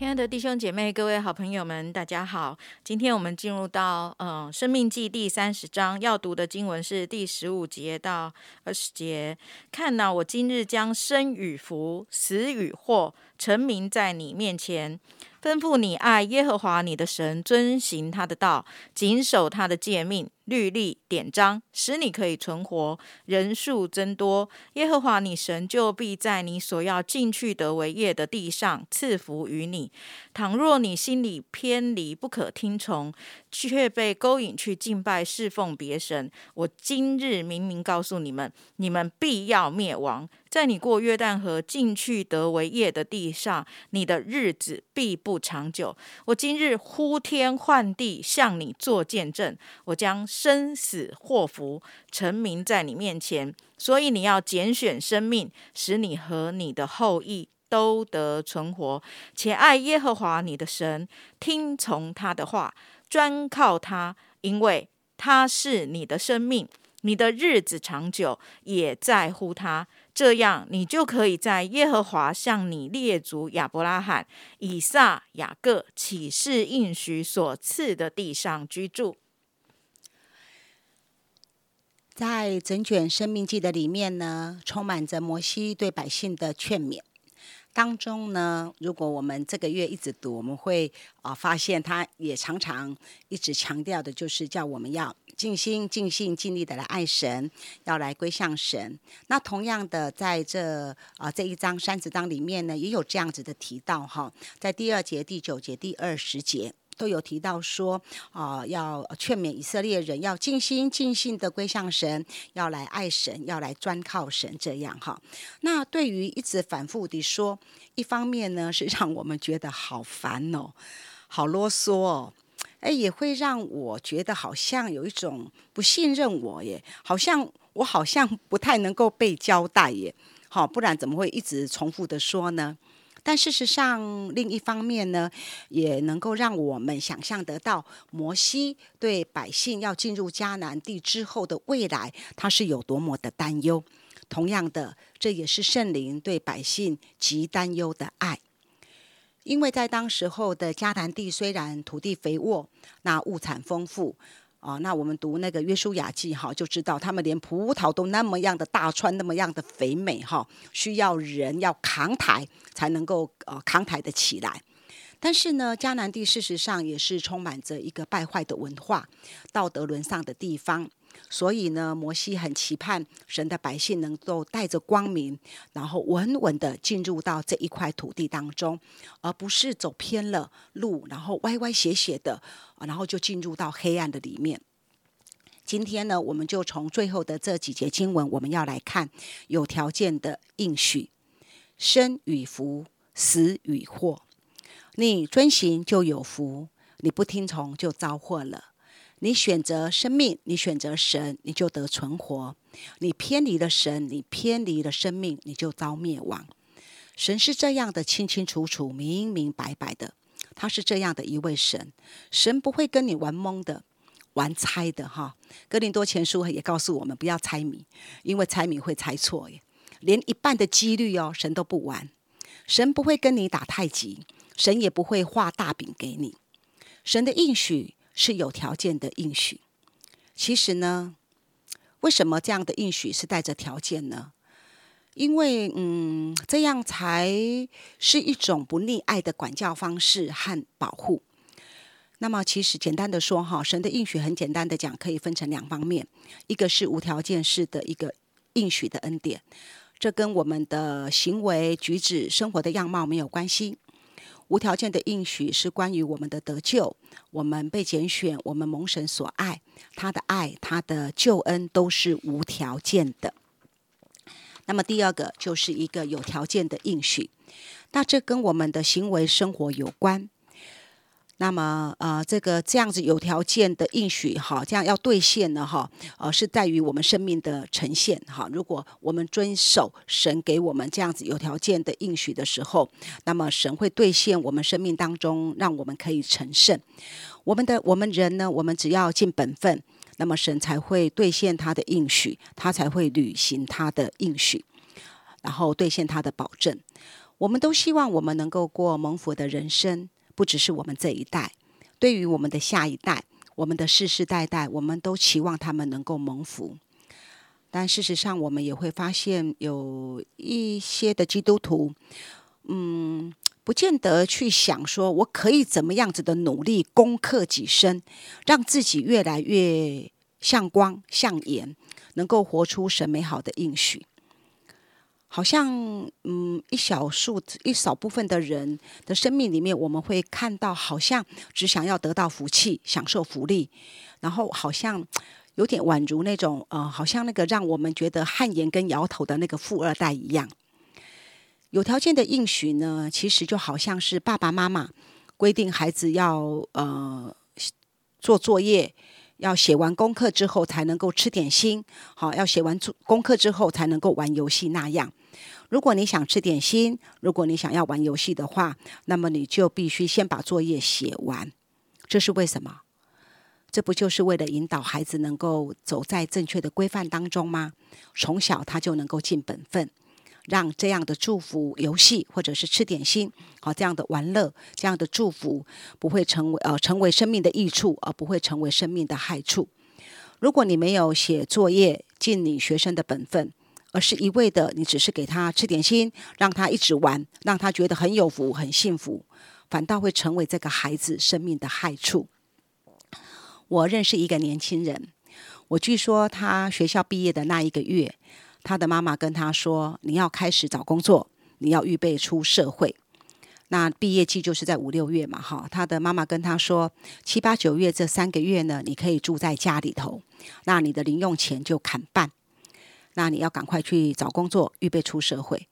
亲爱的弟兄姐妹、各位好朋友们，大家好！今天我们进入到呃《生命记》第三十章，要读的经文是第十五节到二十节。看哪，我今日将生与福、死与祸陈明在你面前，吩咐你爱耶和华你的神，遵行他的道，谨守他的诫命、律例、典章，使你可以存活，人数增多。耶和华你神就必在你所要进去得为业的地上赐福于你。倘若你心里偏离，不可听从，却被勾引去敬拜侍奉别神，我今日明明告诉你们，你们必要灭亡。在你过约旦河进去得为业的地上，你的日子必不长久。我今日呼天唤地，向你做见证，我将生死祸福陈明在你面前，所以你要拣选生命，使你和你的后裔都得存活，且爱耶和华你的神，听从他的话，专靠他，因为他是你的生命，你的日子长久，也在乎他。这样，你就可以在耶和华向你列祖亚伯拉罕、以撒、雅各起誓应许所赐的地上居住。在整卷《生命记》的里面呢，充满着摩西对百姓的劝勉。当中呢，如果我们这个月一直读，我们会啊、发现他也常常一直强调的，就是叫我们要尽心、尽性、尽力的来爱神，要来归向神。那同样的，在这啊、这一章三十章里面呢，也有这样子的提到哈，在第二节、第九节、第二十节。都有提到说，啊、要劝勉以色列人要尽心尽性的归向神，要来爱神，要来专靠神，这样哈。那对于一直反复的说，一方面呢是让我们觉得好烦哦，好啰嗦哦，哎，也会让我觉得好像有一种不信任我耶，好像我好像不太能够被交代耶，好，不然怎么会一直重复的说呢？但事实上，另一方面呢，也能够让我们想象得到，摩西对百姓要进入迦南地之后的未来，他是有多么的担忧。同样的，这也是圣灵对百姓极担忧的爱。因为在当时候的迦南地，虽然土地肥沃，那物产丰富。啊，那我们读那个约书亚记哈，就知道他们连葡萄都那么样的大串，那么样的肥美哈，需要人要扛抬才能够呃扛抬得起来。但是呢，迦南地事实上也是充满着一个败坏的文化、道德沦丧的地方。所以呢，摩西很期盼神的百姓能够带着光明，然后稳稳的进入到这一块土地当中，而不是走偏了路，然后歪歪斜斜的，然后就进入到黑暗的里面。今天呢，我们就从最后的这几节经文，我们要来看有条件的应许：生与福，死与祸。你遵行就有福，你不听从就遭祸了。你选择生命，你选择神，你就得存活；你偏离了神，你偏离了生命，你就遭灭亡。神是这样的清清楚楚、明明白白的，他是这样的一位神。神不会跟你玩蒙的、玩猜的哈。哥林多前书也告诉我们，不要猜谜，因为猜谜会猜错耶。连一半的几率哦，神都不玩。神不会跟你打太极，神也不会画大饼给你。神的应许是有条件的应许。其实呢，为什么这样的应许是带着条件呢？因为，嗯，这样才是一种不溺爱的管教方式和保护。那么，其实简单的说，哈，神的应许很简单的讲，可以分成两方面，一个是无条件式的一个应许的恩典，这跟我们的行为举止、生活的样貌没有关系。无条件的应许是关于我们的得救，我们被拣选，我们蒙神所爱，他的爱、他的救恩都是无条件的。那么第二个就是一个有条件的应许，那这跟我们的行为生活有关。那么，呃，这个这样子有条件的应许，哈，这样要兑现呢，哈，呃，是在于我们生命的呈现，哈。如果我们遵守神给我们这样子有条件的应许的时候，那么神会兑现我们生命当中，让我们可以成圣。我们的我们人呢，我们只要尽本分，那么神才会兑现他的应许，他才会履行他的应许，然后兑现他的保证。我们都希望我们能够过蒙福的人生。不只是我们这一代，对于我们的下一代，我们的世世代代，我们都期望他们能够蒙福。但事实上，我们也会发现有一些的基督徒，嗯，不见得去想说，我可以怎么样子的努力攻克己身，让自己越来越像光像盐，能够活出神美好的应许。好像，嗯，一小数一少部分的人的生命里面，我们会看到，好像只想要得到福气、享受福利，然后好像有点宛如那种，呃，好像那个让我们觉得汗颜跟摇头的那个富二代一样。有条件的应许呢，其实就好像是爸爸妈妈规定孩子要呃做作业。要写完功课之后才能够吃点心，好，要写完功课之后才能够玩游戏那样。如果你想吃点心，如果你想要玩游戏的话，那么你就必须先把作业写完。这是为什么？这不就是为了引导孩子能够走在正确的规范当中吗？从小他就能够尽本分。让这样的祝福游戏，或者是吃点心，好这样的玩乐，这样的祝福不会成为呃成为生命的益处，而不会成为生命的害处。如果你没有写作业，尽你学生的本分，而是一味的你只是给他吃点心，让他一直玩，让他觉得很有福、很幸福，反倒会成为这个孩子生命的害处。我认识一个年轻人，我据说他学校毕业的那一个月。他的妈妈跟他说：“你要开始找工作，你要预备出社会。那毕业季就是在五六月嘛，哈。他的妈妈跟他说，七八九月这三个月呢，你可以住在家里头，那你的零用钱就砍半。那你要赶快去找工作，预备出社会。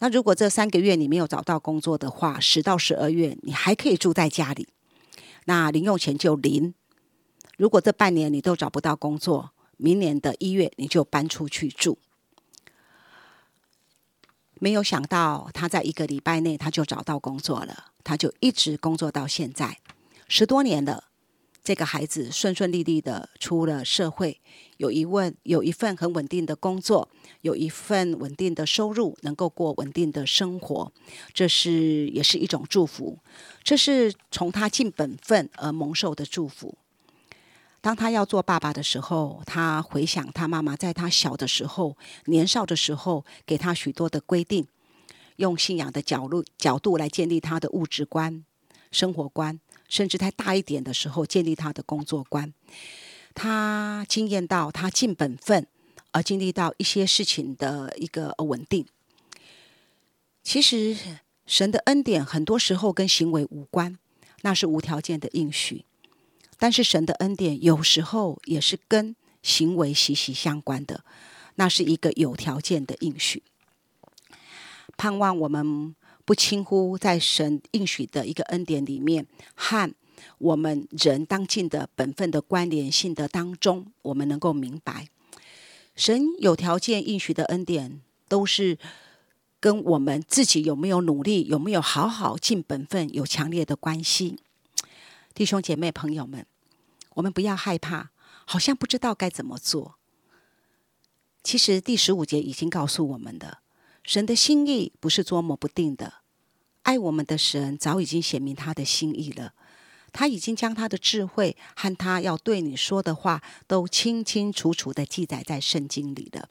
那如果这三个月你没有找到工作的话，十到十二月你还可以住在家里，那零用钱就零。如果这半年你都找不到工作，明年的一月你就搬出去住。”没有想到，他在一个礼拜内他就找到工作了，他就一直工作到现在，十多年了。这个孩子顺顺利利的出了社会，有一问有一份很稳定的工作，有一份稳定的收入，能够过稳定的生活，这是也是一种祝福，这是从他尽本分而蒙受的祝福。当他要做爸爸的时候，他回想他妈妈在他小的时候、年少的时候给他许多的规定，用信仰的角度角度来建立他的物质观、生活观，甚至在大一点的时候建立他的工作观。他经验到他尽本分，而经历到一些事情的一个稳定。其实神的恩典很多时候跟行为无关，那是无条件的应许。但是神的恩典有时候也是跟行为息息相关的，那是一个有条件的应许。盼望我们不轻忽在神应许的一个恩典里面和我们人当尽的本分的关联性的当中，我们能够明白，神有条件应许的恩典都是跟我们自己有没有努力、有没有好好尽本分有强烈的关系。弟兄姐妹朋友们，我们不要害怕，好像不知道该怎么做。其实第十五节已经告诉我们的，神的心意不是捉摸不定的。爱我们的神早已经显明他的心意了，他已经将他的智慧和他要对你说的话都清清楚楚的记载在圣经里了。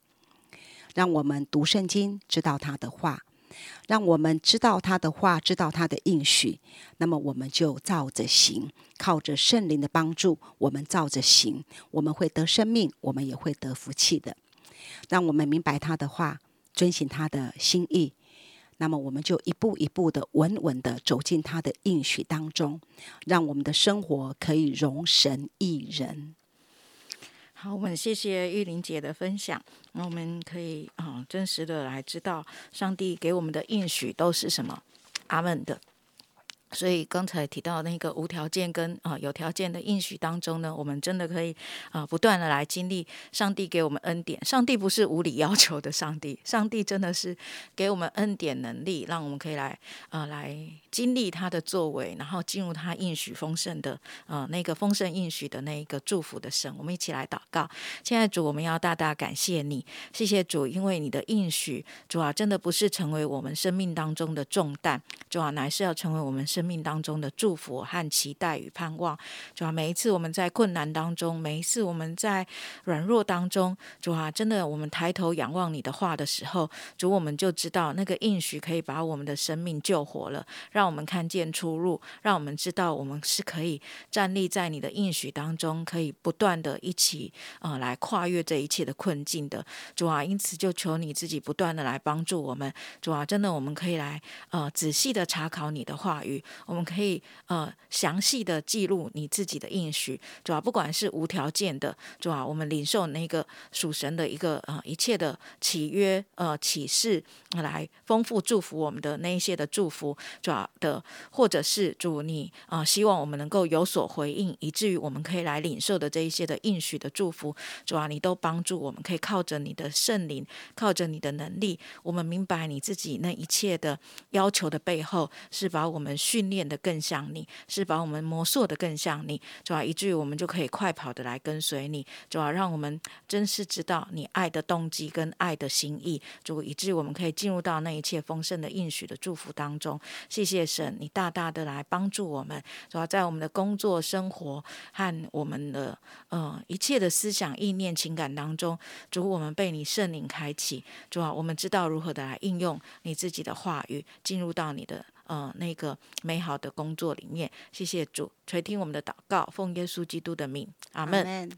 让我们读圣经，知道他的话。让我们知道他的话，知道他的应许，那么我们就照着行，靠着圣灵的帮助，我们照着行，我们会得生命，我们也会得福气的。让我们明白他的话，遵循他的心意，那么我们就一步一步的稳稳的走进他的应许当中，让我们的生活可以容神一人。好，我们谢谢玉玲姐的分享。那我们可以啊，真实的来知道上帝给我们的应许都是什么？阿门的。所以刚才提到那个无条件跟啊、有条件的应许当中呢，我们真的可以啊、不断的来经历上帝给我们恩典。上帝不是无理要求的上帝，上帝真的是给我们恩典能力，让我们可以来啊、来经历他的作为，然后进入他应许丰盛的呃那个丰盛应许的那一个祝福的神。我们一起来祷告。现在主，我们要大大感谢你，谢谢主，因为你的应许，主啊，真的不是成为我们生命当中的重担，主啊，乃是要成为我们生生命当中的祝福和期待与盼望。主啊，每一次我们在困难当中，每一次我们在软弱当中，主啊，真的我们抬头仰望你的话的时候，主，我们就知道那个应许可以把我们的生命救活了，让我们看见出路，让我们知道我们是可以站立在你的应许当中，可以不断的一起呃来跨越这一切的困境的。主啊，因此就求你自己不断的来帮助我们。主啊，真的我们可以来呃仔细的查考你的话语，我们可以呃详细的记录你自己的应许。主啊，不管是无条件的，主啊，我们领受那个属神的一个呃一切的契约呃启示，来丰富祝福我们的那一些的祝福，主啊的，或者是主你啊、希望我们能够有所回应，以至于我们可以来领受的这一些的应许的祝福，主啊，你都帮助我们，可以靠着你的圣灵，靠着你的能力，我们明白你自己那一切的要求的背后，是把我们需训练的更像你，是把我们磨塑的更像你，主啊，以至于我们就可以快跑的来跟随你，主啊，让我们真是知道你爱的动机跟爱的心意，主，以至于我们可以进入到那一切丰盛的应许的祝福当中。谢谢神，你大大的来帮助我们，主要在我们的工作、生活和我们的呃一切的思想、意念、情感当中，主，我们被你圣灵开启，主啊，我们知道如何的来应用你自己的话语，进入到你的呃那个美好的工作里面。谢谢主，垂听我们的祷告，奉耶稣基督的名，阿门。